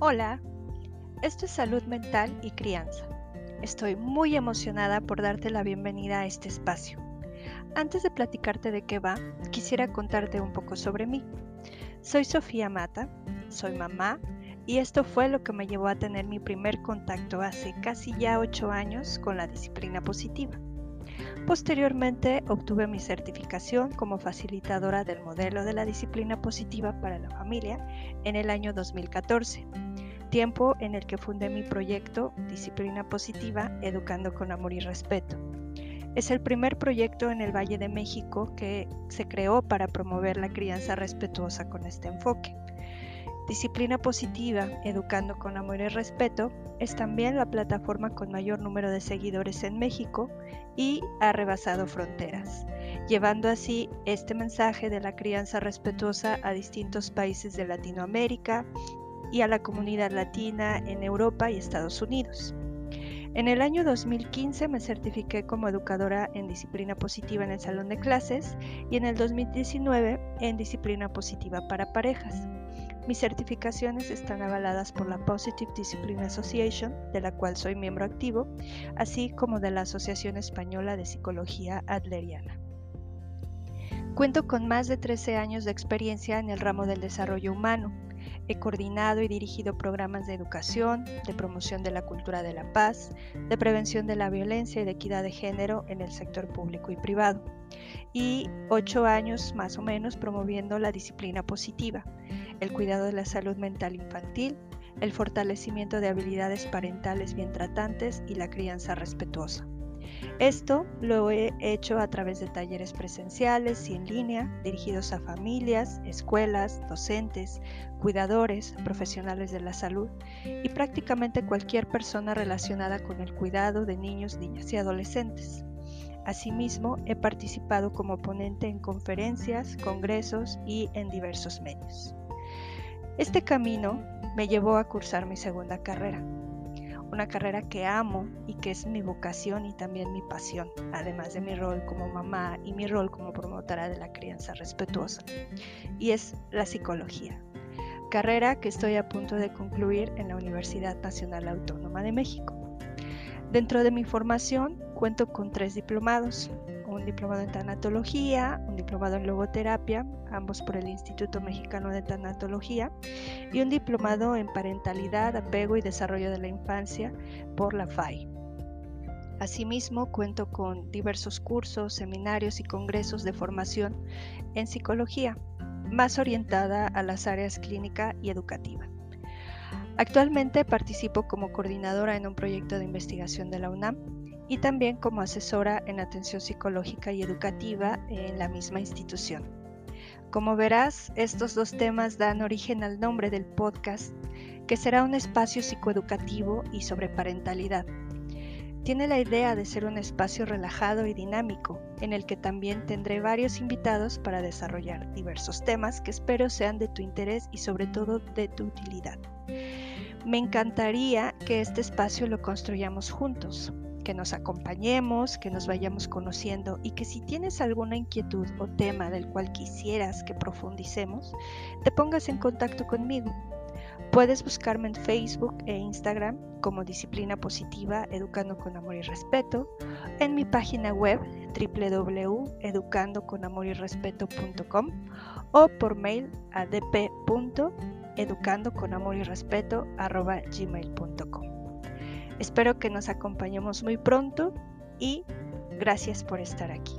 Hola, esto es Salud Mental y Crianza. Estoy muy emocionada por darte la bienvenida a este espacio. Antes de platicarte de qué va, quisiera contarte un poco sobre mí. Soy Sofía Mata, soy mamá y esto fue lo que me llevó a tener mi primer contacto hace casi ya 8 años con la disciplina positiva. Posteriormente obtuve mi certificación como facilitadora del modelo de la disciplina positiva para la familia en el año 2014, tiempo en el que fundé mi proyecto Disciplina Positiva, Educando con Amor y Respeto. Es el primer proyecto en el Valle de México que se creó para promover la crianza respetuosa con este enfoque. Disciplina Positiva, Educando con Amor y Respeto, es también la plataforma con mayor número de seguidores en México y ha rebasado fronteras, llevando así este mensaje de la crianza respetuosa a distintos países de Latinoamérica y a la comunidad latina en Europa y Estados Unidos. En el año 2015 me certifiqué como educadora en disciplina positiva en el salón de clases y en el 2019 en disciplina positiva para parejas. Mis certificaciones están avaladas por la Positive Discipline Association, de la cual soy miembro activo, así como de la Asociación Española de Psicología Adleriana. Cuento con más de 13 años de experiencia en el ramo del desarrollo humano. He coordinado y dirigido programas de educación, de promoción de la cultura de la paz, de prevención de la violencia y de equidad de género en el sector público y privado. Y ocho años más o menos promoviendo la disciplina positiva, el cuidado de la salud mental infantil, el fortalecimiento de habilidades parentales bien tratantes y la crianza respetuosa. Esto lo he hecho a través de talleres presenciales y en línea dirigidos a familias, escuelas, docentes, cuidadores, profesionales de la salud y prácticamente cualquier persona relacionada con el cuidado de niños, niñas y adolescentes. Asimismo, he participado como ponente en conferencias, congresos y en diversos medios. Este camino me llevó a cursar mi segunda carrera, una carrera que amo y que es mi vocación y también mi pasión, además de mi rol como mamá y mi rol como promotora de la crianza respetuosa, y es la psicología, carrera que estoy a punto de concluir en la Universidad Nacional Autónoma de México. Dentro de mi formación cuento con tres diplomados, un diplomado en tanatología, un diplomado en logoterapia, ambos por el Instituto Mexicano de Tanatología, y un diplomado en parentalidad, apego y desarrollo de la infancia por la FAI. Asimismo, cuento con diversos cursos, seminarios y congresos de formación en psicología, más orientada a las áreas clínica y educativa. Actualmente participo como coordinadora en un proyecto de investigación de la UNAM y también como asesora en atención psicológica y educativa en la misma institución. Como verás, estos dos temas dan origen al nombre del podcast, que será un espacio psicoeducativo y sobre parentalidad. Tiene la idea de ser un espacio relajado y dinámico, en el que también tendré varios invitados para desarrollar diversos temas que espero sean de tu interés y sobre todo de tu utilidad. Me encantaría que este espacio lo construyamos juntos, que nos acompañemos, que nos vayamos conociendo y que si tienes alguna inquietud o tema del cual quisieras que profundicemos, te pongas en contacto conmigo. Puedes buscarme en Facebook e Instagram como Disciplina Positiva Educando con Amor y Respeto, en mi página web www.educandoconamoryrrespeto.com o por mail a dp.educandoconamoryrrespeto.gmail.com Espero que nos acompañemos muy pronto y gracias por estar aquí.